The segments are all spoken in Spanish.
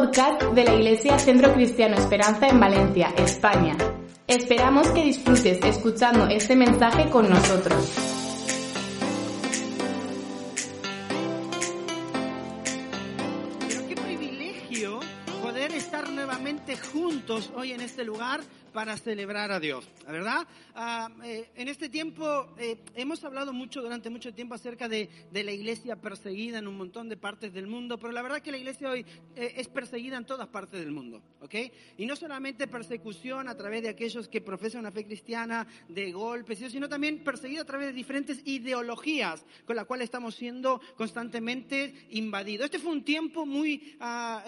podcast de la Iglesia Centro Cristiano Esperanza en Valencia, España. Esperamos que disfrutes escuchando este mensaje con nosotros. Pero qué privilegio poder estar nuevamente juntos hoy en este lugar para celebrar a Dios, ¿la ¿verdad? Ah, eh, en este tiempo eh, hemos hablado mucho durante mucho tiempo acerca de, de, la iglesia perseguida en un montón de partes del mundo, pero la verdad que la iglesia hoy eh, es perseguida en todas partes del mundo, ¿ok? Y no solamente persecución a través de aquellos que profesan una fe cristiana, de golpes, sino también perseguida a través de diferentes ideologías con las cuales estamos siendo constantemente invadidos. Este fue un tiempo muy, ah,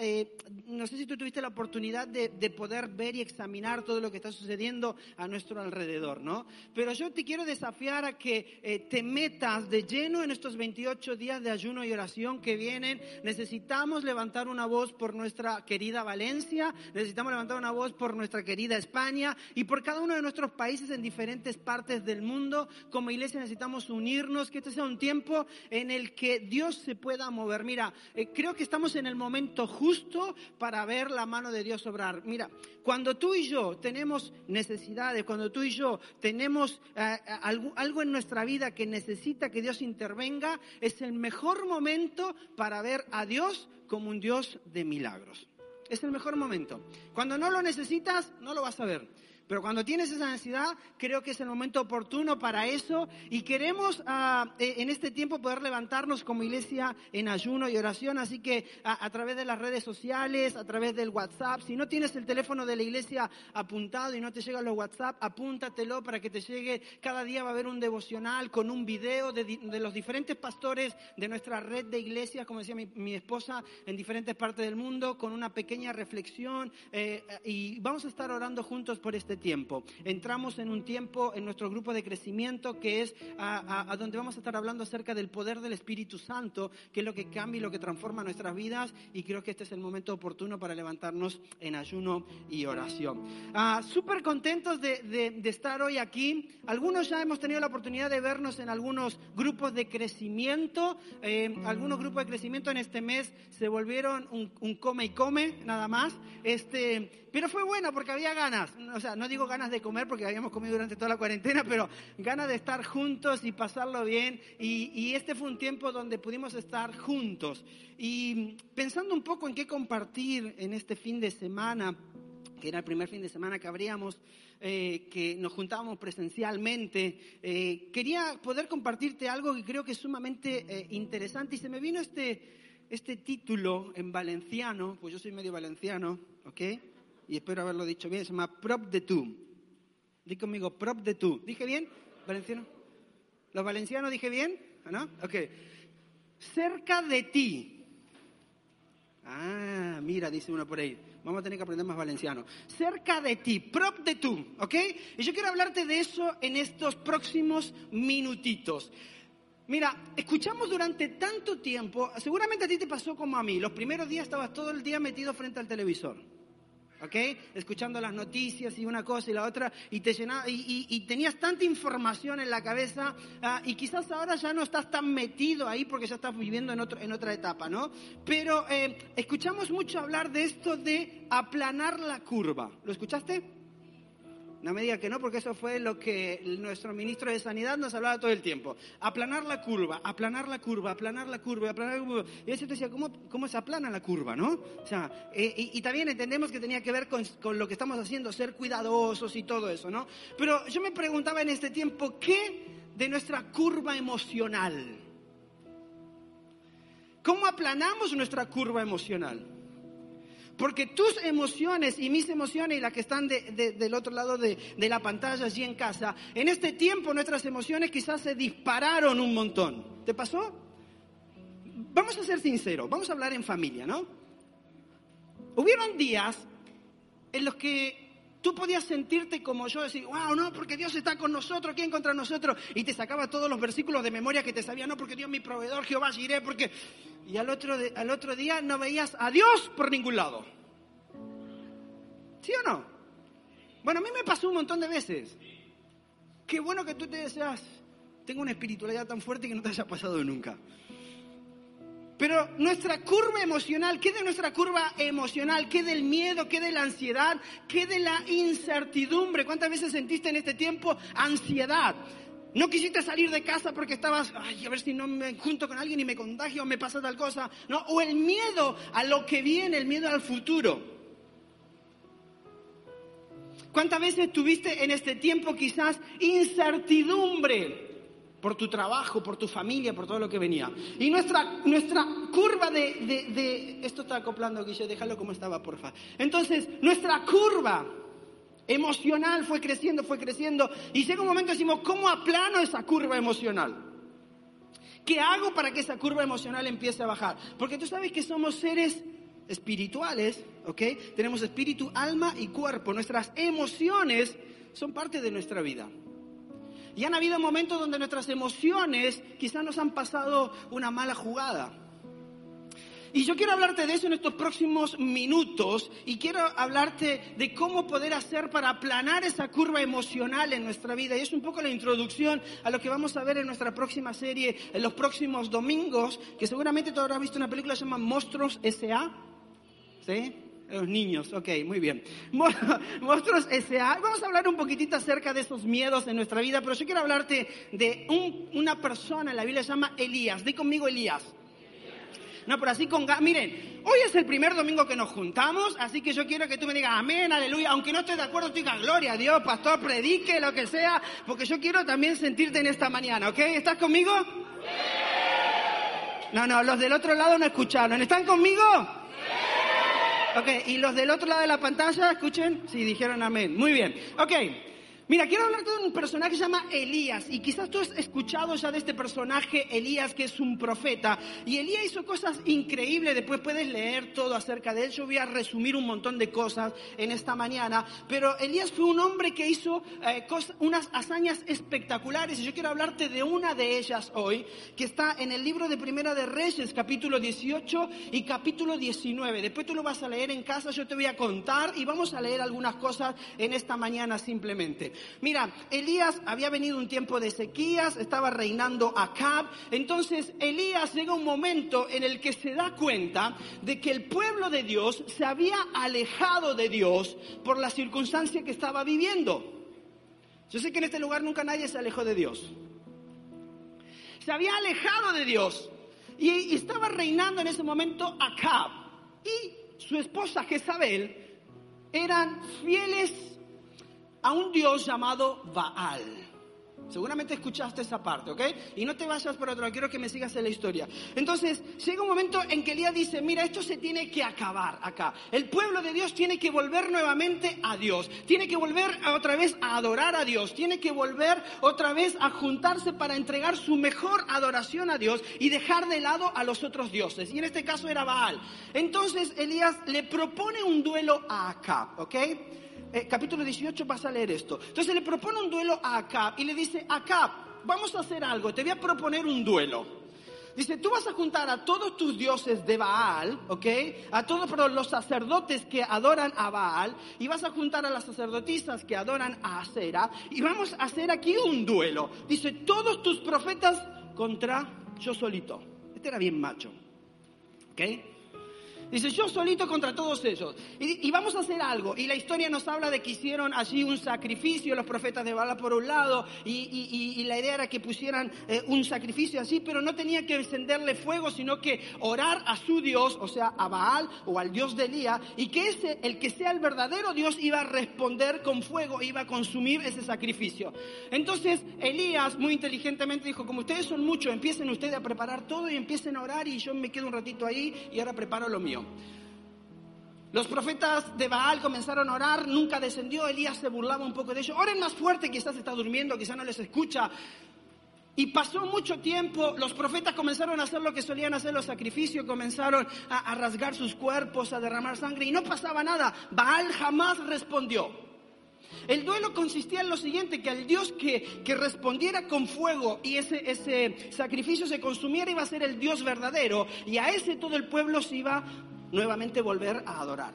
no sé si tú tuviste la oportunidad de, de poder ver y examinar todo lo que está sucediendo a nuestro alrededor, ¿no? Pero yo te quiero desafiar a que eh, te metas de lleno en estos 28 días de ayuno y oración que vienen. Necesitamos levantar una voz por nuestra querida Valencia, necesitamos levantar una voz por nuestra querida España y por cada uno de nuestros países en diferentes partes del mundo. Como iglesia necesitamos unirnos, que este sea un tiempo en el que Dios se pueda mover. Mira, eh, creo que estamos en el momento justo para ver la mano de Dios obrar. Mira, cuando tú y yo tenemos necesidades, cuando tú y yo tenemos eh, algo, algo en nuestra vida que necesita que Dios intervenga, es el mejor momento para ver a Dios como un Dios de milagros. Es el mejor momento. Cuando no lo necesitas, no lo vas a ver. Pero cuando tienes esa necesidad, creo que es el momento oportuno para eso y queremos uh, en este tiempo poder levantarnos como iglesia en ayuno y oración. Así que a, través de las redes sociales, a través del WhatsApp, si no tienes el teléfono de la iglesia apuntado y no te llegan los WhatsApp, apúntatelo para que te llegue. Cada día va a haber un devocional con un video de, los diferentes pastores de nuestra red de iglesias, como decía mi, mi, esposa, en diferentes partes del mundo, con una pequeña reflexión. Eh, y vamos a estar orando juntos por este tiempo. Entramos en un tiempo en nuestro grupo de crecimiento que es a, a, a, donde vamos a estar hablando acerca del poder del Espíritu Santo, que es lo que cambia y lo que transforma nuestras vidas. Y creo que este es el momento oportuno para levantarnos en ayuno y oración. Uh, Súper contentos de, de, de, estar hoy aquí. Algunos ya hemos tenido la oportunidad de vernos en algunos grupos de crecimiento. Eh, algunos grupos de crecimiento en este mes se volvieron un, un come y come, nada más. Este, pero fue bueno porque había ganas. O sea, no digo ganas de comer porque habíamos comido durante toda la cuarentena, pero ganas de estar juntos y pasarlo bien. Y, y, este fue un tiempo donde pudimos estar juntos. Y pensando un poco en qué compartir en este fin de semana, que era el primer fin de semana que abríamos, eh, que nos juntábamos presencialmente, eh, quería poder compartirte algo que creo que es sumamente eh, interesante. Y se me vino este, este título en valenciano, pues yo soy medio valenciano, ¿ok? Y espero haberlo dicho bien, se llama Prop de tú. Di conmigo, Prop de tú. ¿Dije bien? ¿Valenciano? ¿Los valencianos dije bien? ¿No? Ok. Cerca de ti. Ah, mira, dice uno por ahí. Vamos a tener que aprender más valenciano. Cerca de ti, prop de tú, ¿ok? Y yo quiero hablarte de eso en estos próximos minutitos. Mira, escuchamos durante tanto tiempo, seguramente a ti te pasó como a mí, los primeros días estabas todo el día metido frente al televisor. ¿Ok? Escuchando las noticias y una cosa y la otra, y, te llenaba, y, tenías tanta información en la cabeza, uh, y quizás ahora ya no estás tan metido ahí porque ya estás viviendo en, otro, en otra etapa, ¿no? Pero eh, escuchamos mucho hablar de esto de aplanar la curva. ¿Lo escuchaste? No me diga que no, porque eso fue lo que nuestro ministro de Sanidad nos hablaba todo el tiempo. Aplanar la curva, aplanar la curva, aplanar la curva, aplanar la curva. Y te decía, ¿cómo, ¿cómo se aplana la curva, no? O sea, eh, y, y, también entendemos que tenía que ver con, con, lo que estamos haciendo, ser cuidadosos y todo eso, ¿no? Pero yo me preguntaba en este tiempo, ¿qué de nuestra curva emocional? ¿Cómo aplanamos nuestra curva emocional? Porque tus emociones y mis emociones y las que están del otro lado de, de la pantalla allí en casa, en este tiempo nuestras emociones quizás se dispararon un montón. ¿Te pasó? Vamos a ser sinceros, vamos a hablar en familia, ¿no? Hubieron días en los que tú podías sentirte como yo, decir, wow, no, porque Dios está con nosotros, ¿quién contra nosotros? Y te sacaba todos los versículos de memoria que te sabía, no, porque Dios es mi proveedor, Jehová iré, porque... Y al otro, al otro día no veías a Dios por ningún lado. ¿Sí o no? Bueno, a mí me pasó un montón de veces. Qué bueno que tú te deseas, tengo una espiritualidad tan fuerte que no te haya pasado nunca. Pero nuestra curva emocional, ¿qué de nuestra curva emocional? ¿Qué del miedo? ¿Qué de la ansiedad? ¿Qué de la incertidumbre? ¿Cuántas veces sentiste en este tiempo ansiedad? No quisiste salir de casa porque estabas, ay, a ver si no me junto con alguien y me contagio o me pasa tal cosa. No, o el miedo a lo que viene, el miedo al futuro. ¿Cuántas veces tuviste en este tiempo quizás incertidumbre? Por tu trabajo, por tu familia, por todo lo que venía. Y nuestra, nuestra curva de, de, Esto está acoplando, Guille, déjalo como estaba, porfa. Entonces, nuestra curva emocional fue creciendo, fue creciendo, y llega un momento y decimos, ¿cómo aplano esa curva emocional? ¿Qué hago para que esa curva emocional empiece a bajar? Porque tú sabes que somos seres espirituales, ¿ok? Tenemos espíritu, alma y cuerpo. Nuestras emociones son parte de nuestra vida. Y han habido momentos donde nuestras emociones quizás nos han pasado una mala jugada. Y yo quiero hablarte de eso en estos próximos minutos y quiero hablarte de cómo poder hacer para aplanar esa curva emocional en nuestra vida. Y es un poco la introducción a lo que vamos a ver en nuestra próxima serie en los próximos domingos, que seguramente tú habrás visto una película que se llama Monstruos S.A. ¿Sí? Los niños, ok, muy bien. Monstruos S.A. Vamos a hablar un poquitito acerca de esos miedos en nuestra vida, pero yo quiero hablarte de una persona, en la Biblia se llama Elías. Di conmigo Elías. No, pero así con... Miren, hoy es el primer domingo que nos juntamos, así que yo quiero que tú me digas amén, aleluya. Aunque no estés de acuerdo, tú digas gloria a Dios, pastor, predique, lo que sea, porque yo quiero también sentirte en esta mañana, ¿ok? ¿Estás conmigo? No, no, los del otro lado no escucharon. ¿Están conmigo? Ok, y los del otro lado de la pantalla, escuchen, sí, dijeron amén. Muy bien. Ok, Mira, quiero hablarte de un personaje que se llama Elías. Y quizás tú has escuchado ya de este personaje, Elías, que es un profeta. Y Elías hizo cosas increíbles. Después puedes leer todo acerca de él. Yo voy a resumir un montón de cosas en esta mañana. Pero Elías fue un hombre que hizo eh, unas hazañas espectaculares. Y yo quiero hablarte de una de ellas hoy, que está en el libro de Primera de Reyes, capítulo 18 y capítulo 19. Después tú lo vas a leer en casa. Yo te voy a contar y vamos a leer algunas cosas en esta mañana simplemente. Mira, Elías había venido un tiempo de sequías, estaba reinando Acab. Entonces Elías llega un momento en el que se da cuenta de que el pueblo de Dios se había alejado de Dios por la circunstancia que estaba viviendo. Yo sé que en este lugar nunca nadie se alejó de Dios. Se había alejado de Dios y estaba reinando en ese momento Acab y su esposa Jezabel eran fieles a un Dios llamado Baal. Seguramente escuchaste esa parte, ¿ok? Y no te vayas por otro, quiero que me sigas en la historia. Entonces, llega un momento en que Elías dice, mira, esto se tiene que acabar acá. El pueblo de Dios tiene que volver nuevamente a Dios. Tiene que volver otra vez a adorar a Dios. Tiene que volver otra vez a juntarse para entregar su mejor adoración a Dios y dejar de lado a los otros dioses. Y en este caso era Baal. Entonces, Elías le propone un duelo a Acab, ¿ok? Eh, capítulo 18 vas a leer esto. Entonces le propone un duelo a Acab y le dice, Acab, vamos a hacer algo, te voy a proponer un duelo. Dice, tú vas a juntar a todos tus dioses de Baal, ¿ok? A todos los sacerdotes que adoran a Baal, y vas a juntar a las sacerdotisas que adoran a Acera, y vamos a hacer aquí un duelo. Dice, todos tus profetas contra yo solito. Este era bien macho, ¿ok? Dice, yo solito contra todos ellos. Y, vamos a hacer algo. Y la historia nos habla de que hicieron allí un sacrificio, los profetas de Baal por un lado, y, la idea era que pusieran eh, un sacrificio así, pero no tenía que encenderle fuego, sino que orar a su Dios, o sea, a Baal o al Dios de Elías, y que ese, el que sea el verdadero Dios, iba a responder con fuego, iba a consumir ese sacrificio. Entonces, Elías muy inteligentemente dijo, como ustedes son muchos, empiecen ustedes a preparar todo y empiecen a orar y yo me quedo un ratito ahí y ahora preparo lo mío. Los profetas de Baal comenzaron a orar, nunca descendió, Elías se burlaba un poco de ellos. Oren más fuerte, quizás está durmiendo, quizás no les escucha. Y pasó mucho tiempo, los profetas comenzaron a hacer lo que solían hacer los sacrificios, comenzaron a, rasgar sus cuerpos, a derramar sangre y no pasaba nada. Baal jamás respondió. El duelo consistía en lo siguiente, que al Dios que, que respondiera con fuego y ese, ese sacrificio se consumiera iba a ser el Dios verdadero y a ese todo el pueblo se iba nuevamente volver a adorar.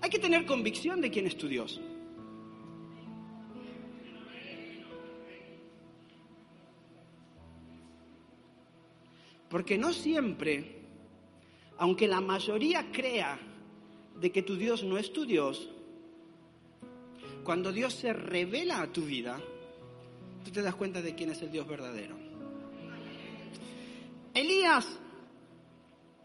Hay que tener convicción de quién es tu Dios. Porque no siempre, aunque la mayoría crea de que tu Dios no es tu Dios, cuando Dios se revela a tu vida, tú te das cuenta de quién es el Dios verdadero. Elías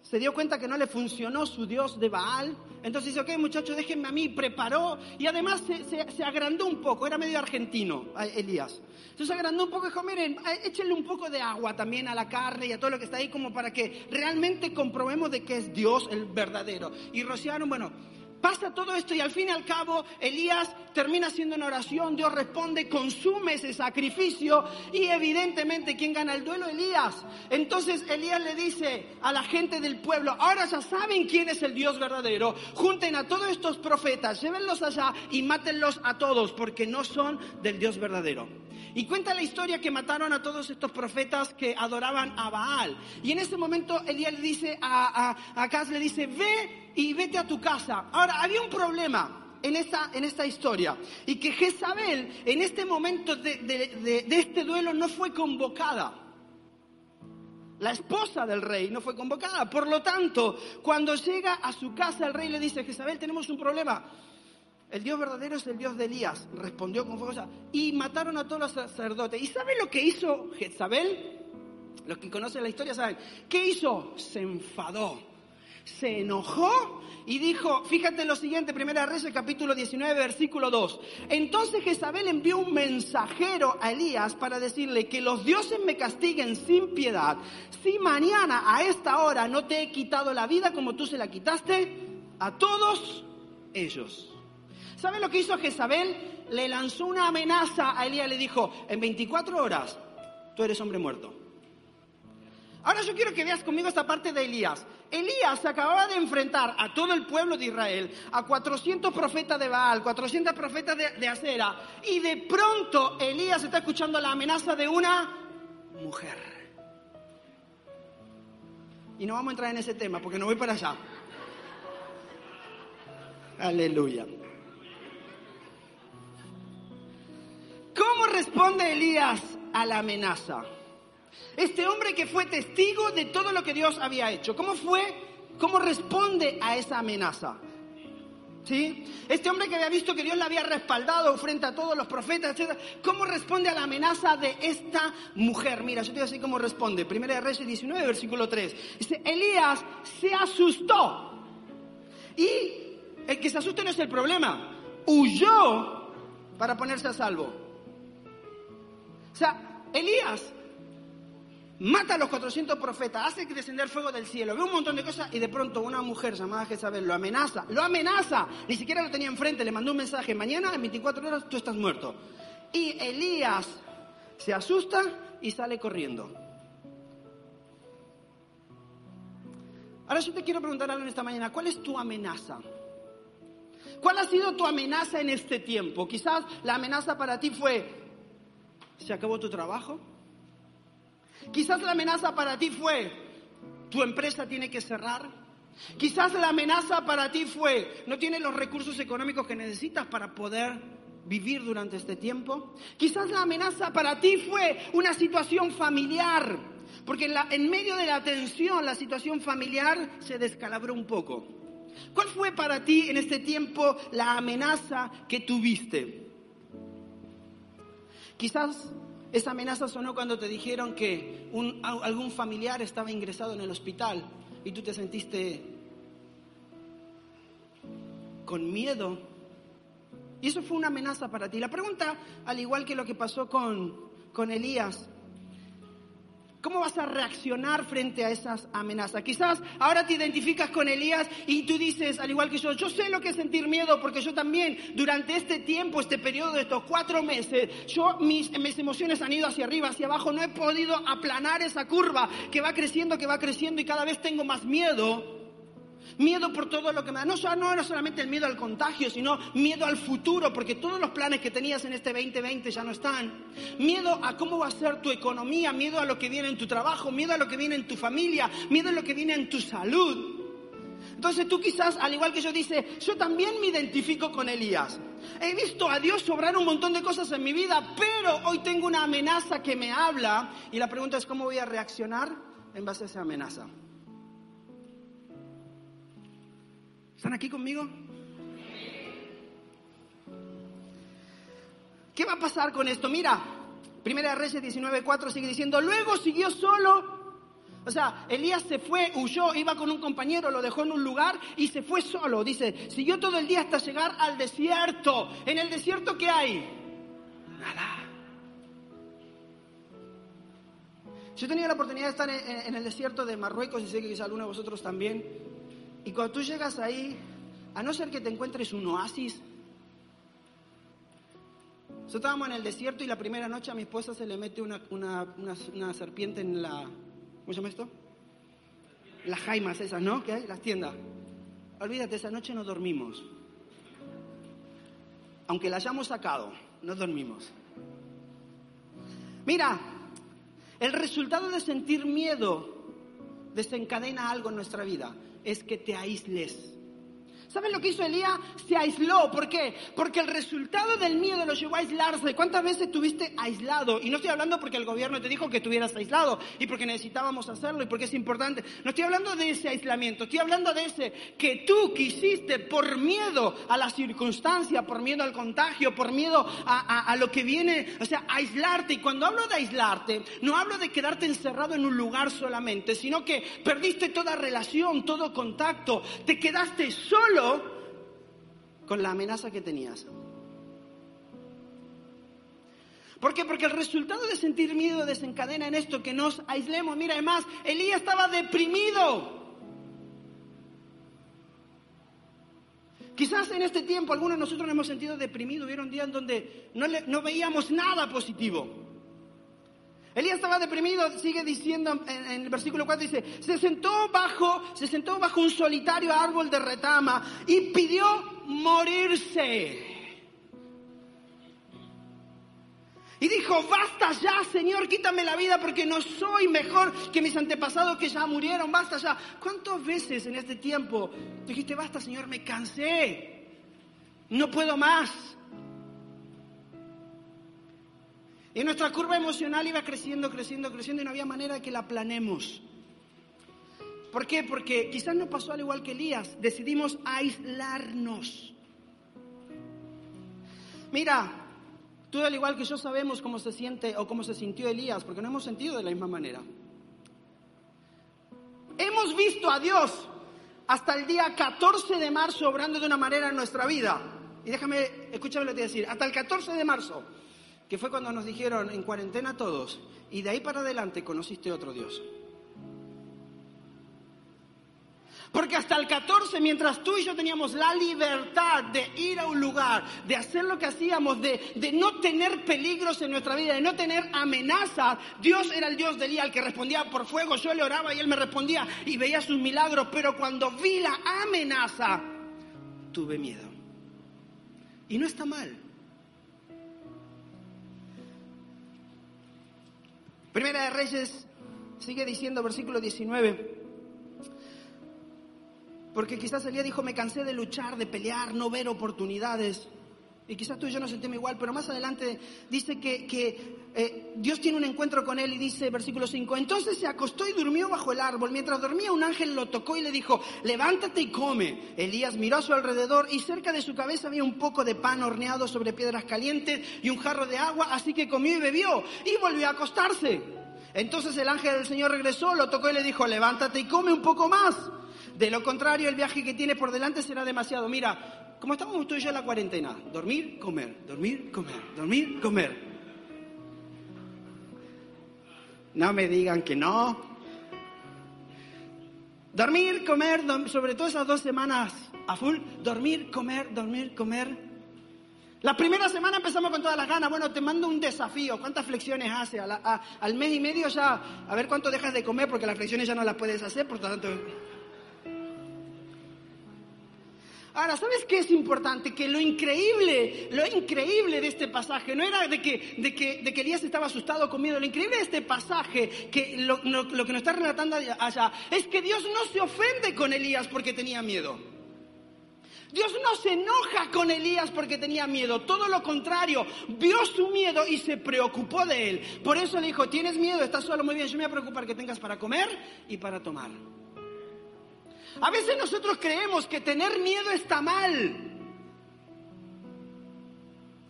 se dio cuenta que no le funcionó su Dios de Baal. Entonces dice, ok muchachos, déjenme a mí, preparó. Y además se, se, agrandó un poco, era medio argentino Elías. Entonces se agrandó un poco y dijo, miren, échenle un poco de agua también a la carne y a todo lo que está ahí, como para que realmente comprobemos de que es Dios el verdadero. Y rociaron, bueno, Pasa todo esto y al fin y al cabo Elías termina haciendo una oración, Dios responde, consume ese sacrificio y evidentemente ¿quién gana el duelo? Elías. Entonces Elías le dice a la gente del pueblo, ahora ya saben quién es el Dios verdadero, junten a todos estos profetas, llévenlos allá y mátenlos a todos porque no son del Dios verdadero. Y cuenta la historia que mataron a todos estos profetas que adoraban a Baal. Y en ese momento Elías le dice a, a, le dice, ve y vete a tu casa. Ahora, había un problema en esta, en esta historia. Y que Jezabel, en este momento de, de, de, este duelo, no fue convocada. La esposa del rey no fue convocada. Por lo tanto, cuando llega a su casa, el rey le dice, Jezabel, tenemos un problema. El Dios verdadero es el Dios de Elías. Respondió con fuego. Y mataron a todos los sacerdotes. ¿Y sabe lo que hizo Jezabel? Los que conocen la historia saben. ¿Qué hizo? Se enfadó. Se enojó y dijo, fíjate lo siguiente, Primera Reyes capítulo 19, versículo 2. Entonces Jezabel envió un mensajero a Elías para decirle que los dioses me castiguen sin piedad. Si mañana a esta hora no te he quitado la vida como tú se la quitaste a todos ellos. ¿Sabe lo que hizo Jezabel? Le lanzó una amenaza a Elías, le dijo, en 24 horas tú eres hombre muerto. Ahora yo quiero que veas conmigo esta parte de Elías. Elías se acababa de enfrentar a todo el pueblo de Israel, a 400 profetas de Baal, 400 profetas de, de Acera, y de pronto Elías está escuchando la amenaza de una mujer. Y no vamos a entrar en ese tema porque no voy para allá. Aleluya. ¿Cómo responde Elías a la amenaza? Este hombre que fue testigo de todo lo que Dios había hecho. ¿Cómo fue? ¿Cómo responde a esa amenaza? ¿Sí? Este hombre que había visto que Dios le había respaldado frente a todos los profetas, etc. ¿Cómo responde a la amenaza de esta mujer? Mira, yo te voy a decir cómo responde. Primera de Reyes 19, versículo 3. Dice, Elías se asustó. Y el que se asuste no es el problema. Huyó para ponerse a salvo. O sea, Elías mata a los 400 profetas, hace descender fuego del cielo, ve un montón de cosas y de pronto una mujer llamada Jezabel lo amenaza, lo amenaza, ni siquiera lo tenía enfrente, le mandó un mensaje, mañana en 24 horas tú estás muerto. Y Elías se asusta y sale corriendo. Ahora yo te quiero preguntar algo en esta mañana, ¿cuál es tu amenaza? ¿Cuál ha sido tu amenaza en este tiempo? Quizás la amenaza para ti fue, ¿se acabó tu trabajo? Quizás la amenaza para ti fue, tu empresa tiene que cerrar. Quizás la amenaza para ti fue, no tienes los recursos económicos que necesitas para poder vivir durante este tiempo. Quizás la amenaza para ti fue una situación familiar, porque en, medio de la tensión la situación familiar se descalabró un poco. ¿Cuál fue para ti en este tiempo la amenaza que tuviste? Quizás esa amenaza sonó cuando te dijeron que un, algún familiar estaba ingresado en el hospital y tú te sentiste con miedo. Y eso fue una amenaza para ti. La pregunta, al igual que lo que pasó con, con Elías, ¿Cómo vas a reaccionar frente a esas amenazas? Quizás ahora te identificas con Elías y tú dices, al igual que yo, yo sé lo que es sentir miedo porque yo también durante este tiempo, este periodo de estos cuatro meses, yo mis, mis emociones han ido hacia arriba, hacia abajo, no he podido aplanar esa curva que va creciendo, que va creciendo y cada vez tengo más miedo. Miedo por todo lo que me da. No, no era solamente el miedo al contagio, sino miedo al futuro, porque todos los planes que tenías en este 2020 ya no están. Miedo a cómo va a ser tu economía, miedo a lo que viene en tu trabajo, miedo a lo que viene en tu familia, miedo a lo que viene en tu salud. Entonces tú quizás, al igual que yo, dice, yo también me identifico con Elías. He visto a Dios sobrar un montón de cosas en mi vida, pero hoy tengo una amenaza que me habla y la pregunta es cómo voy a reaccionar en base a esa amenaza. ¿Están aquí conmigo? ¿Qué va a pasar con esto? Mira, Primera Reyes 19:4 sigue diciendo, luego siguió solo. O sea, Elías se fue, huyó, iba con un compañero, lo dejó en un lugar y se fue solo. Dice, siguió todo el día hasta llegar al desierto. ¿En el desierto qué hay? Nada. Yo he tenido la oportunidad de estar en, el desierto de Marruecos y sé que quizá alguno de vosotros también. Y cuando tú llegas ahí, a no ser que te encuentres un oasis, nosotros estábamos en el desierto y la primera noche a mi esposa se le mete una, una, serpiente en la... ¿Cómo se llama esto? Las jaimas esas, ¿no? ¿Qué hay? Las tiendas. Olvídate, esa noche no dormimos. Aunque la hayamos sacado, no dormimos. Mira, el resultado de sentir miedo desencadena algo en nuestra vida es que te aísles. ¿Saben lo que hizo Elías? Se aisló. ¿Por qué? Porque el resultado del miedo lo llevó a aislarse. ¿Cuántas veces estuviste aislado? Y no estoy hablando porque el gobierno te dijo que estuvieras aislado y porque necesitábamos hacerlo y porque es importante. No estoy hablando de ese aislamiento. Estoy hablando de ese que tú quisiste por miedo a la circunstancia, por miedo al contagio, por miedo a, a lo que viene. O sea, aislarte. Y cuando hablo de aislarte, no hablo de quedarte encerrado en un lugar solamente, sino que perdiste toda relación, todo contacto. Te quedaste solo con la amenaza que tenías. ¿Por qué? Porque el resultado de sentir miedo desencadena en esto que nos aislemos. Mira, además, Elías estaba deprimido. Quizás en este tiempo algunos de nosotros nos hemos sentido deprimidos. Hubieron días en donde no, no veíamos nada positivo. Elías estaba deprimido, sigue diciendo en, el versículo 4, dice, se sentó bajo, se sentó bajo un solitario árbol de retama y pidió morirse. Y dijo, basta ya, Señor, quítame la vida porque no soy mejor que mis antepasados que ya murieron, basta ya. ¿Cuántas veces en este tiempo dijiste, basta, Señor, me cansé, no puedo más? Y nuestra curva emocional iba creciendo, creciendo, creciendo y no había manera de que la planemos. ¿Por qué? Porque quizás nos pasó al igual que Elías, decidimos aislarnos. Mira, tú al igual que yo sabemos cómo se siente o cómo se sintió Elías, porque no hemos sentido de la misma manera. Hemos visto a Dios hasta el día 14 de marzo obrando de una manera en nuestra vida. Y déjame, escúchame lo que te voy decir, hasta el 14 de marzo que fue cuando nos dijeron en cuarentena todos, y de ahí para adelante conociste otro Dios. Porque hasta el 14, mientras tú y yo teníamos la libertad de ir a un lugar, de hacer lo que hacíamos, de, de, no tener peligros en nuestra vida, de no tener amenazas, Dios era el Dios de Elías, el que respondía por fuego, yo le oraba y él me respondía y veía sus milagros, pero cuando vi la amenaza, tuve miedo. Y no está mal. Primera de Reyes sigue diciendo, versículo 19. Porque quizás Elías dijo, me cansé de luchar, de pelear, no ver oportunidades. Y quizás tú y yo nos sentimos igual, pero más adelante dice que, eh, Dios tiene un encuentro con él y dice, versículo 5, entonces se acostó y durmió bajo el árbol. Mientras dormía un ángel lo tocó y le dijo, levántate y come. Elías miró a su alrededor y cerca de su cabeza había un poco de pan horneado sobre piedras calientes y un jarro de agua, así que comió y bebió y volvió a acostarse. Entonces el ángel del Señor regresó, lo tocó y le dijo, levántate y come un poco más. De lo contrario, el viaje que tienes por delante será demasiado. Mira, como estamos tú y yo en la cuarentena, dormir, comer, dormir, comer, dormir, comer. No me digan que no. Dormir, comer, sobre todo esas dos semanas a full, dormir, comer, dormir, comer. La primera semana empezamos con todas las ganas. Bueno, te mando un desafío. ¿Cuántas flexiones hace? al mes y medio ya, a ver cuánto dejas de comer porque las flexiones ya no las puedes hacer, por tanto... Ahora, ¿sabes qué es importante? Que lo increíble, lo increíble de este pasaje no era de que, de que, de que Elías estaba asustado con miedo. Lo increíble de este pasaje, que lo, lo que nos está relatando allá, es que Dios no se ofende con Elías porque tenía miedo. Dios no se enoja con Elías porque tenía miedo, todo lo contrario, vio su miedo y se preocupó de él. Por eso le dijo, tienes miedo, estás solo, muy bien, yo me voy a preocupar que tengas para comer y para tomar. A veces nosotros creemos que tener miedo está mal.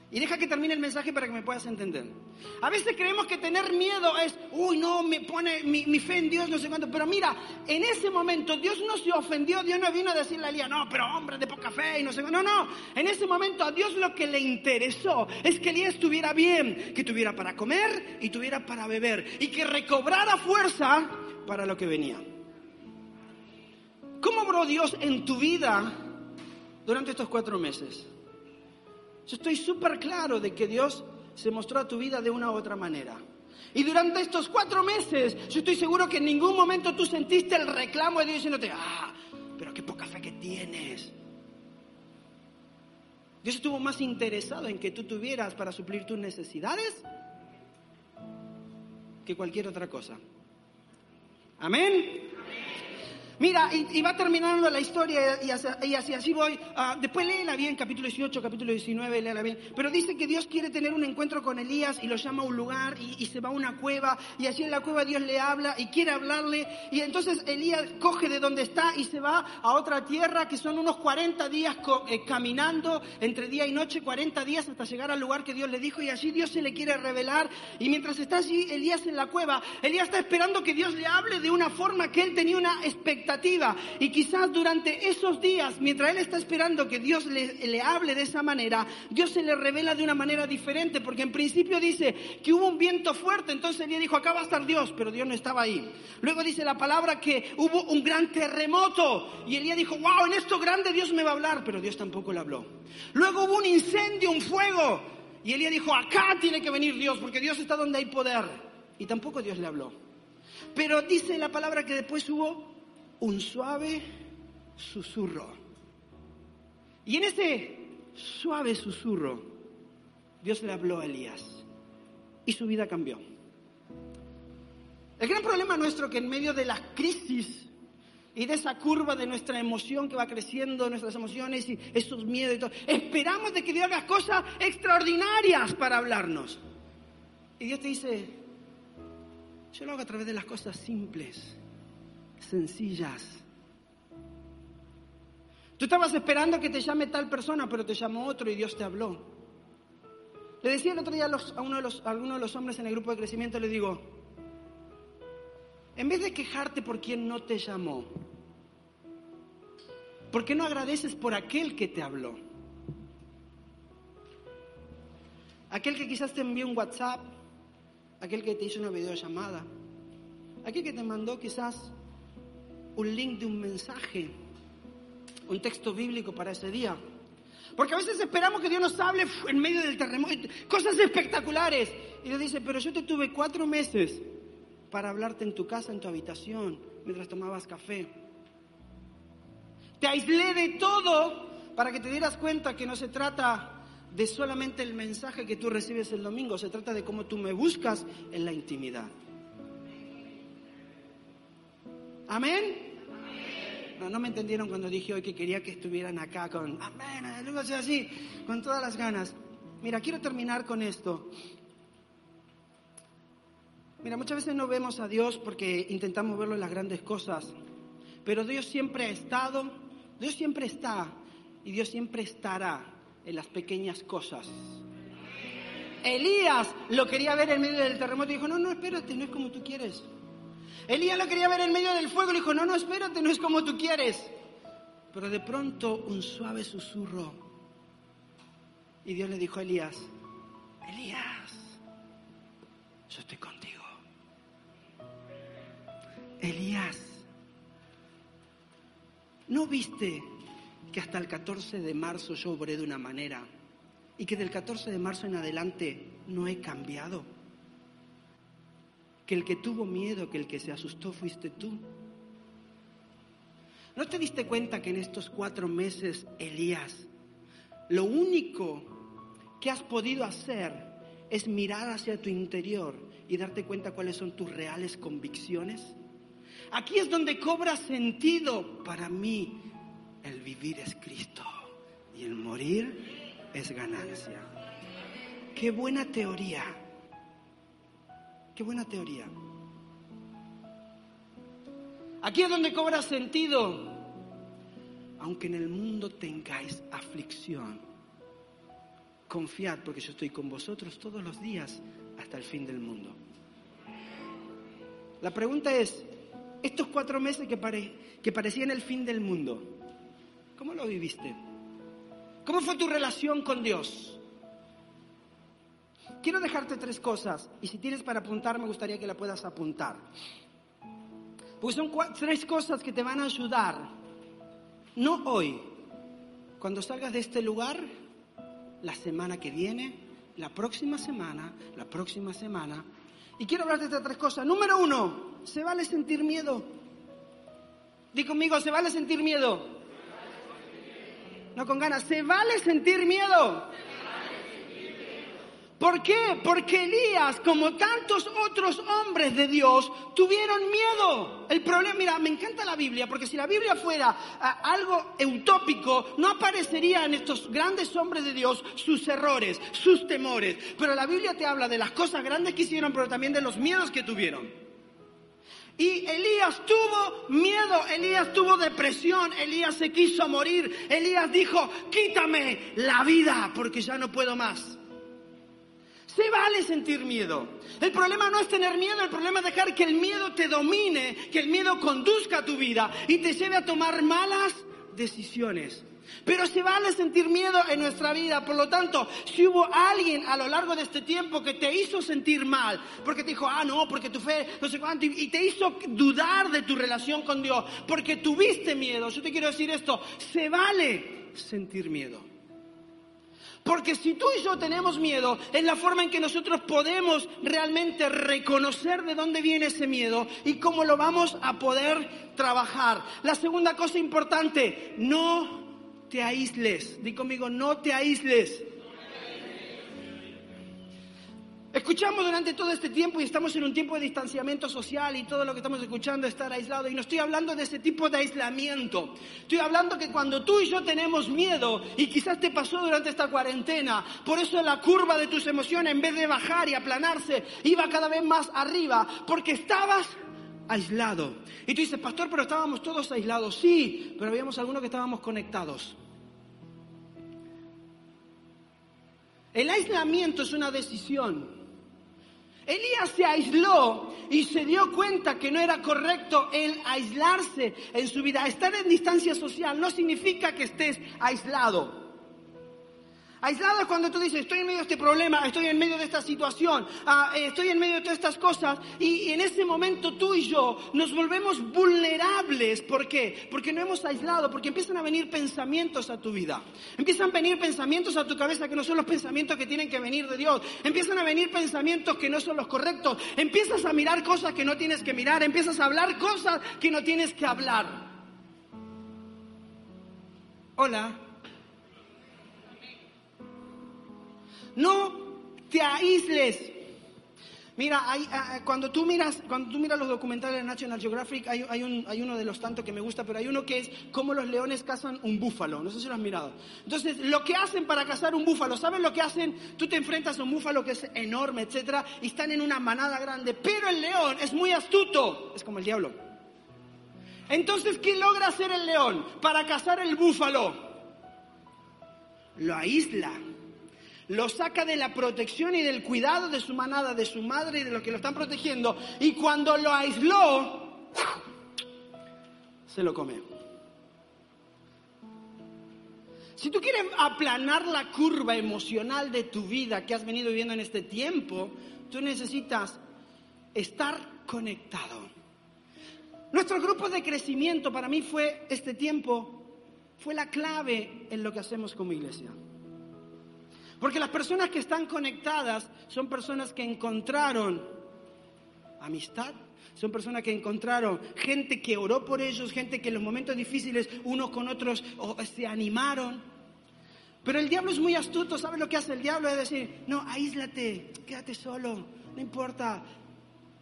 Y deja que termine el mensaje para que me puedas entender. A veces creemos que tener miedo es, uy, no, me pone mi, fe en Dios, no sé cuánto. Pero mira, en ese momento Dios no se ofendió, Dios no vino a decirle a Elías, no, pero hombre de poca fe y no sé cuánto. No, no, en ese momento a Dios lo que le interesó es que Elías estuviera bien, que tuviera para comer y tuviera para beber y que recobrara fuerza para lo que venía. ¿Cómo obró Dios en tu vida durante estos cuatro meses? Yo estoy súper claro de que Dios se mostró a tu vida de una u otra manera. Y durante estos cuatro meses, yo estoy seguro que en ningún momento tú sentiste el reclamo de Dios diciéndote, ah, pero qué poca fe que tienes. Dios estuvo más interesado en que tú tuvieras para suplir tus necesidades que cualquier otra cosa. Amén. Mira, y, va terminando la historia y así, así, voy. Ah, después léela bien, capítulo 18, capítulo 19, léela bien. Pero dice que Dios quiere tener un encuentro con Elías y lo llama a un lugar y, se va a una cueva y así en la cueva Dios le habla y quiere hablarle. Y entonces Elías coge de donde está y se va a otra tierra que son unos 40 días eh, caminando entre día y noche, 40 días hasta llegar al lugar que Dios le dijo y allí Dios se le quiere revelar. Y mientras está allí Elías en la cueva, Elías está esperando que Dios le hable de una forma que él tenía una expectativa y quizás durante esos días, mientras él está esperando que Dios le, hable de esa manera, Dios se le revela de una manera diferente, porque en principio dice que hubo un viento fuerte, entonces él dijo, acá va a estar Dios, pero Dios no estaba ahí. Luego dice la palabra que hubo un gran terremoto y Elías dijo, wow, en esto grande Dios me va a hablar, pero Dios tampoco le habló. Luego hubo un incendio, un fuego, y Elías dijo, acá tiene que venir Dios, porque Dios está donde hay poder. Y tampoco Dios le habló. Pero dice la palabra que después hubo un suave susurro. Y en ese suave susurro, Dios le habló a Elías y su vida cambió. El gran problema nuestro que en medio de la crisis y de esa curva de nuestra emoción que va creciendo, nuestras emociones y esos miedos y todo, esperamos de que Dios haga cosas extraordinarias para hablarnos. Y Dios te dice, yo lo hago a través de las cosas simples sencillas. Tú estabas esperando que te llame tal persona, pero te llamó otro y Dios te habló. Le decía el otro día a, uno de los, de los hombres en el grupo de crecimiento, le digo, en vez de quejarte por quien no te llamó, ¿por qué no agradeces por aquel que te habló? Aquel que quizás te envió un WhatsApp, aquel que te hizo una videollamada, aquel que te mandó quizás un link de un mensaje, un texto bíblico para ese día. Porque a veces esperamos que Dios nos hable en medio del terremoto, cosas espectaculares. Y Dios dice, pero yo te tuve cuatro meses para hablarte en tu casa, en tu habitación, mientras tomabas café. Te aislé de todo para que te dieras cuenta que no se trata de solamente el mensaje que tú recibes el domingo, se trata de cómo tú me buscas en la intimidad. Amén. No, no me entendieron cuando dije hoy que quería que estuvieran acá con amén, luego sea así, con todas las ganas. Mira, quiero terminar con esto. Mira, muchas veces no vemos a Dios porque intentamos verlo en las grandes cosas, pero Dios siempre ha estado, Dios siempre está y Dios siempre estará en las pequeñas cosas. Elías lo quería ver en medio del terremoto y dijo, no, no, espérate, no es como tú quieres. Elías lo quería ver en medio del fuego. Le dijo, no, no, espérate, no es como tú quieres. Pero de pronto un suave susurro. Y Dios le dijo a Elías, Elías, yo estoy contigo. Elías, ¿no viste que hasta el 14 de marzo yo obré de una manera y que del 14 de marzo en adelante no he cambiado? Que el que tuvo miedo, que el que se asustó fuiste tú. ¿No te diste cuenta que en estos cuatro meses, Elías, lo único que has podido hacer es mirar hacia tu interior y darte cuenta cuáles son tus reales convicciones? Aquí es donde cobra sentido para mí. El vivir es Cristo y el morir es ganancia. Qué buena teoría. Qué buena teoría. Aquí es donde cobra sentido. Aunque en el mundo tengáis aflicción, confiad porque yo estoy con vosotros todos los días hasta el fin del mundo. La pregunta es, estos cuatro meses que, que parecían el fin del mundo, ¿cómo lo viviste? ¿Cómo fue tu relación con Dios? Quiero dejarte tres cosas y si tienes para apuntar me gustaría que la puedas apuntar. Porque son tres cosas que te van a ayudar, no hoy, cuando salgas de este lugar, la semana que viene, la próxima semana, la próxima semana. Y quiero hablarte de estas tres cosas. Número uno, se vale sentir miedo. Di conmigo, se vale sentir miedo. No con ganas, se vale sentir miedo. ¿Por qué? Porque Elías, como tantos otros hombres de Dios, tuvieron miedo. El problema, mira, me encanta la Biblia, porque si la Biblia fuera ah, algo utópico, no aparecería en estos grandes hombres de Dios sus errores, sus temores. Pero la Biblia te habla de las cosas grandes que hicieron, pero también de los miedos que tuvieron. Y Elías tuvo miedo, Elías tuvo depresión, Elías se quiso morir, Elías dijo, quítame la vida porque ya no puedo más. Se vale sentir miedo. El problema no es tener miedo, el problema es dejar que el miedo te domine, que el miedo conduzca a tu vida y te lleve a tomar malas decisiones. Pero se vale sentir miedo en nuestra vida. Por lo tanto, si hubo alguien a lo largo de este tiempo que te hizo sentir mal, porque te dijo, ah, no, porque tu fe, no sé cuánto, y te hizo dudar de tu relación con Dios, porque tuviste miedo, yo te quiero decir esto, se vale sentir miedo. Porque si tú y yo tenemos miedo, es la forma en que nosotros podemos realmente reconocer de dónde viene ese miedo y cómo lo vamos a poder trabajar. La segunda cosa importante, no te aísles. Di conmigo, no te aísles. Escuchamos durante todo este tiempo y estamos en un tiempo de distanciamiento social y todo lo que estamos escuchando es estar aislado. Y no estoy hablando de ese tipo de aislamiento. Estoy hablando que cuando tú y yo tenemos miedo, y quizás te pasó durante esta cuarentena, por eso la curva de tus emociones en vez de bajar y aplanarse, iba cada vez más arriba, porque estabas aislado. Y tú dices, pastor, pero estábamos todos aislados. Sí, pero habíamos algunos que estábamos conectados. El aislamiento es una decisión. Elías se aisló y se dio cuenta que no era correcto el aislarse en su vida. Estar en distancia social no significa que estés aislado. Aislado es cuando tú dices, estoy en medio de este problema, estoy en medio de esta situación, ah, eh, estoy en medio de todas estas cosas, y, en ese momento tú y yo nos volvemos vulnerables. ¿Por qué? Porque no hemos aislado, porque empiezan a venir pensamientos a tu vida. Empiezan a venir pensamientos a tu cabeza que no son los pensamientos que tienen que venir de Dios. Empiezan a venir pensamientos que no son los correctos. Empiezas a mirar cosas que no tienes que mirar. Empiezas a hablar cosas que no tienes que hablar. Hola. No te aísles. Mira, cuando, tú miras, cuando tú miras los documentales de National Geographic, hay, hay, uno de los tantos que me gusta, pero hay uno que es cómo los leones cazan un búfalo. No sé si lo has mirado. Entonces, lo que hacen para cazar un búfalo, ¿sabes lo que hacen? Tú te enfrentas a un búfalo que es enorme, etcétera, y están en una manada grande. Pero el león es muy astuto, es como el diablo. Entonces, ¿qué logra hacer el león para cazar el búfalo? Lo aísla lo saca de la protección y del cuidado de su manada, de su madre y de los que lo están protegiendo. Y cuando lo aisló, se lo come. Si tú quieres aplanar la curva emocional de tu vida que has venido viviendo en este tiempo, tú necesitas estar conectado. Nuestro grupo de crecimiento para mí fue este tiempo, fue la clave en lo que hacemos como iglesia. Porque las personas que están conectadas son personas que encontraron amistad, son personas que encontraron gente que oró por ellos, gente que en los momentos difíciles unos con otros se animaron. Pero el diablo es muy astuto, ¿sabe lo que hace el diablo? Es decir, no, aíslate, quédate solo, no importa,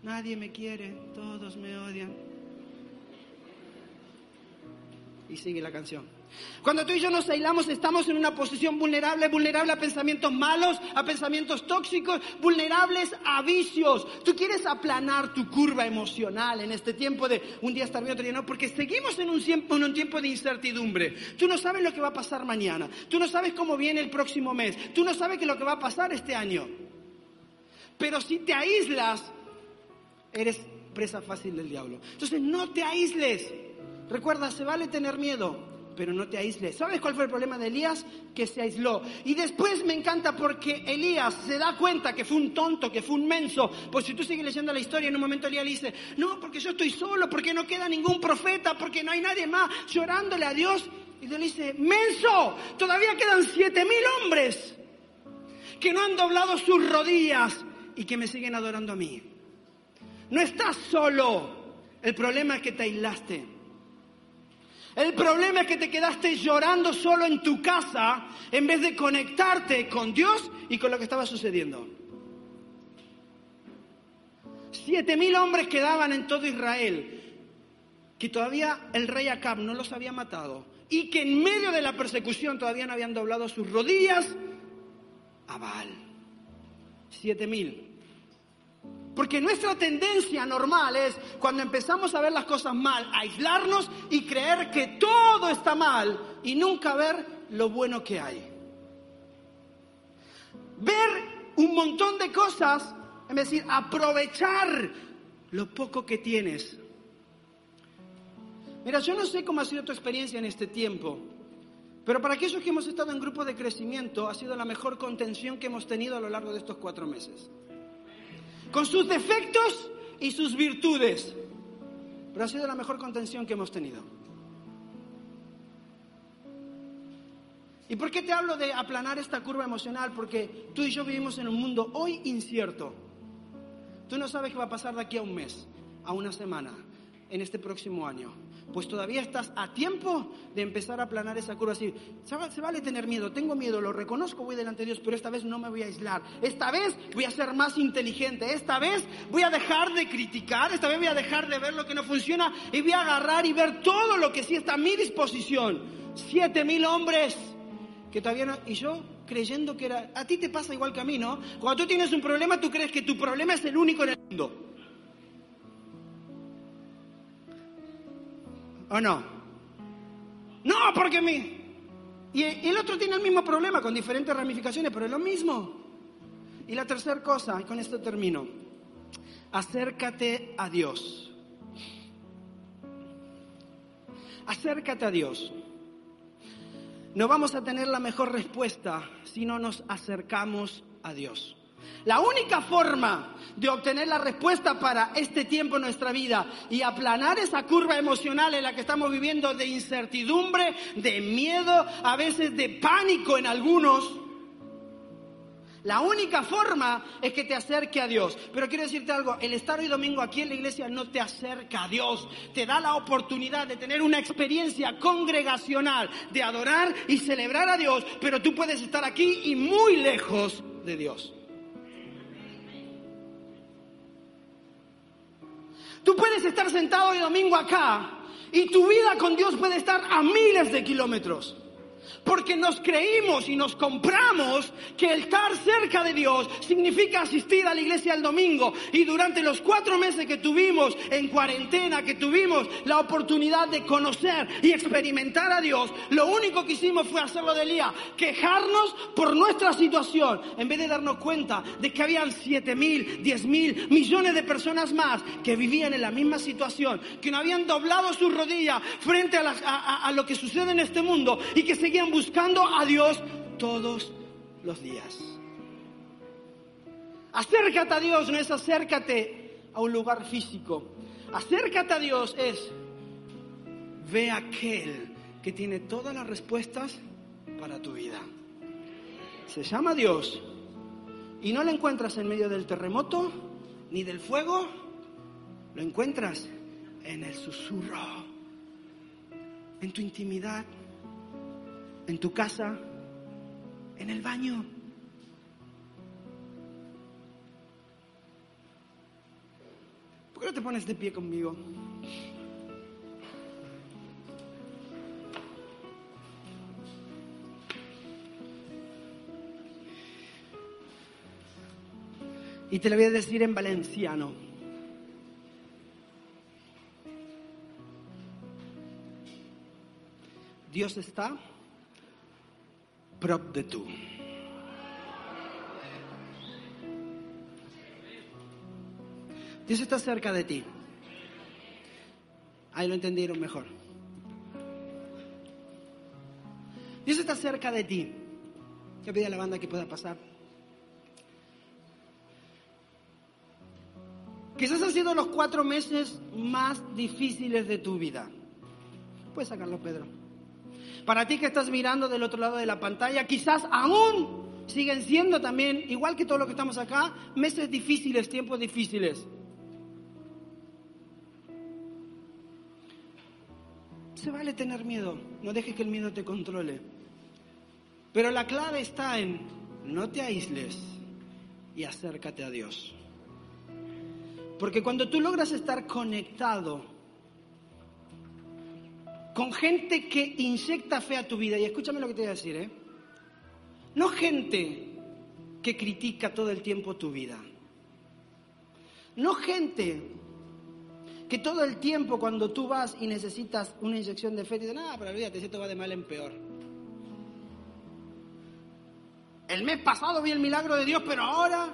nadie me quiere, todos me odian. Y sigue la canción. Cuando tú y yo nos aislamos estamos en una posición vulnerable, vulnerable a pensamientos malos, a pensamientos tóxicos, vulnerables a vicios. Tú quieres aplanar tu curva emocional en este tiempo de un día estar bien, otro día no, porque seguimos en un, tiempo, en un tiempo de incertidumbre. Tú no sabes lo que va a pasar mañana, tú no sabes cómo viene el próximo mes, tú no sabes qué lo que va a pasar este año. Pero si te aíslas, eres presa fácil del diablo. Entonces no te aísles. Recuerda, se vale tener miedo, pero no te aísles. ¿Sabes cuál fue el problema de Elías? Que se aisló. Y después me encanta porque Elías se da cuenta que fue un tonto, que fue un menso. Pues si tú sigues leyendo la historia, en un momento Elías dice, no, porque yo estoy solo, porque no queda ningún profeta, porque no hay nadie más llorándole a Dios. Y Dios le dice, menso, todavía quedan siete mil hombres que no han doblado sus rodillas y que me siguen adorando a mí. No estás solo. El problema es que te aislaste. El problema es que te quedaste llorando solo en tu casa en vez de conectarte con Dios y con lo que estaba sucediendo. Siete mil hombres quedaban en todo Israel, que todavía el rey Acab no los había matado y que en medio de la persecución todavía no habían doblado sus rodillas a Baal. Siete mil. Porque nuestra tendencia normal es, cuando empezamos a ver las cosas mal, aislarnos y creer que todo está mal y nunca ver lo bueno que hay. Ver un montón de cosas, es decir, aprovechar lo poco que tienes. Mira, yo no sé cómo ha sido tu experiencia en este tiempo, pero para aquellos que hemos estado en grupo de crecimiento ha sido la mejor contención que hemos tenido a lo largo de estos cuatro meses con sus defectos y sus virtudes. Pero ha sido la mejor contención que hemos tenido. ¿Y por qué te hablo de aplanar esta curva emocional? Porque tú y yo vivimos en un mundo hoy incierto. Tú no sabes qué va a pasar de aquí a un mes, a una semana, en este próximo año pues todavía estás a tiempo de empezar a aplanar esa curva. Así, se vale tener miedo, tengo miedo, lo reconozco, voy delante de Dios, pero esta vez no me voy a aislar. Esta vez voy a ser más inteligente. Esta vez voy a dejar de criticar, esta vez voy a dejar de ver lo que no funciona y voy a agarrar y ver todo lo que sí está a mi disposición. Siete mil hombres que todavía no... Y yo creyendo que era... A ti te pasa igual que a mí, ¿no? Cuando tú tienes un problema, tú crees que tu problema es el único en el mundo. ¿O no? No, porque mi... Y el otro tiene el mismo problema con diferentes ramificaciones, pero es lo mismo. Y la tercera cosa, y con esto termino, acércate a Dios. Acércate a Dios. No vamos a tener la mejor respuesta si no nos acercamos a Dios. La única forma de obtener la respuesta para este tiempo en nuestra vida y aplanar esa curva emocional en la que estamos viviendo de incertidumbre, de miedo, a veces de pánico en algunos, la única forma es que te acerque a Dios. Pero quiero decirte algo, el estar hoy domingo aquí en la iglesia no te acerca a Dios, te da la oportunidad de tener una experiencia congregacional, de adorar y celebrar a Dios, pero tú puedes estar aquí y muy lejos de Dios. Tú puedes estar sentado el domingo acá y tu vida con Dios puede estar a miles de kilómetros. Porque nos creímos y nos compramos que estar cerca de Dios significa asistir a la iglesia el domingo. Y durante los cuatro meses que tuvimos en cuarentena, que tuvimos la oportunidad de conocer y experimentar a Dios, lo único que hicimos fue hacerlo de día, quejarnos por nuestra situación, en vez de darnos cuenta de que habían siete mil, diez mil, millones de personas más que vivían en la misma situación, que no habían doblado sus rodillas frente a, a lo que sucede en este mundo y que seguían buscando a Dios todos los días. Acércate a Dios, no es acércate a un lugar físico. acércate a Dios es, ve a aquel que tiene todas las respuestas para tu vida. Se llama Dios y no lo encuentras en medio del terremoto ni del fuego, lo encuentras en el susurro, en tu intimidad, en tu casa, en el baño. ¿Por qué no te pones de pie conmigo? Y te lo voy a decir en valenciano. Dios está prop de tú. Dios está cerca de ti. Ahí lo entendieron mejor. Dios está cerca de ti. Yo pide a la banda que pueda pasar. Quizás han sido los cuatro meses más difíciles de tu vida. Puedes sacarlo, Pedro. Para ti que estás mirando del otro lado de la pantalla, quizás aún siguen siendo también, igual que todo lo que estamos acá, meses difíciles, tiempos difíciles. Se vale tener miedo, no dejes que el miedo te controle. Pero la clave está en no te aísles y acércate a Dios. Porque cuando tú logras estar conectado con gente que inyecta fe a tu vida, y escúchame lo que te voy a decir, ¿eh? No gente que critica todo el tiempo tu vida. No gente que todo el tiempo cuando tú vas y necesitas una inyección de fe, te dicen, ah, pero olvídate, esto va de mal en peor. El mes pasado vi el milagro de Dios, pero ahora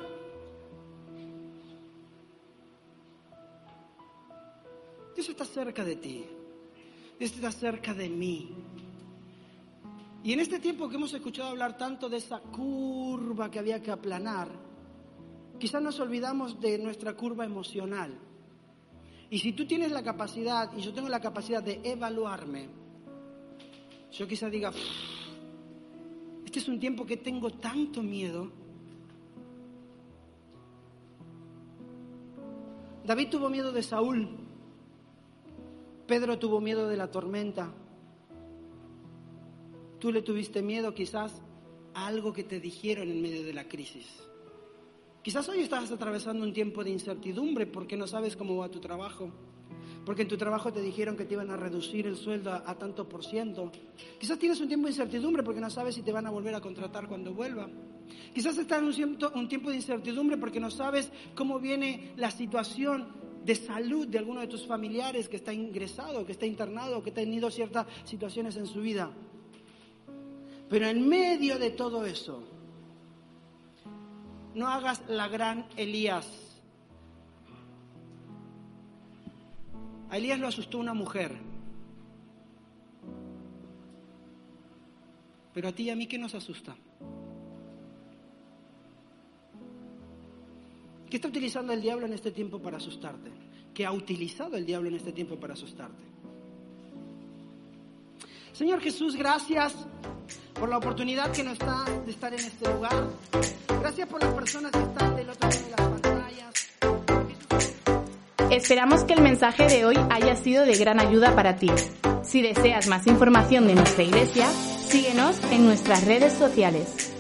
Dios está cerca de ti. Está cerca de mí. Y en este tiempo que hemos escuchado hablar tanto de esa curva que había que aplanar, quizás nos olvidamos de nuestra curva emocional. Y si tú tienes la capacidad, y yo tengo la capacidad de evaluarme, yo quizás diga, este es un tiempo que tengo tanto miedo. David tuvo miedo de Saúl, Pedro tuvo miedo de la tormenta. Tú le tuviste miedo quizás a algo que te dijeron en medio de la crisis. Quizás hoy estás atravesando un tiempo de incertidumbre porque no sabes cómo va tu trabajo. Porque en tu trabajo te dijeron que te iban a reducir el sueldo a, tanto por ciento. Quizás tienes un tiempo de incertidumbre porque no sabes si te van a volver a contratar cuando vuelva. Quizás estás en un tiempo de incertidumbre porque no sabes cómo viene la situación de salud de alguno de tus familiares que está ingresado, que está internado, que ha tenido ciertas situaciones en su vida. Pero en medio de todo eso, no hagas la gran Elías. A Elías lo asustó una mujer. Pero a ti y a mí, ¿qué nos asusta? ¿Qué está utilizando el diablo en este tiempo para asustarte? ¿Qué ha utilizado el diablo en este tiempo para asustarte? Señor Jesús, gracias por la oportunidad que nos da de estar en este lugar. Gracias por las personas que están del otro lado de las pantallas. Esperamos que el mensaje de hoy haya sido de gran ayuda para ti. Si deseas más información de nuestra iglesia, síguenos en nuestras redes sociales.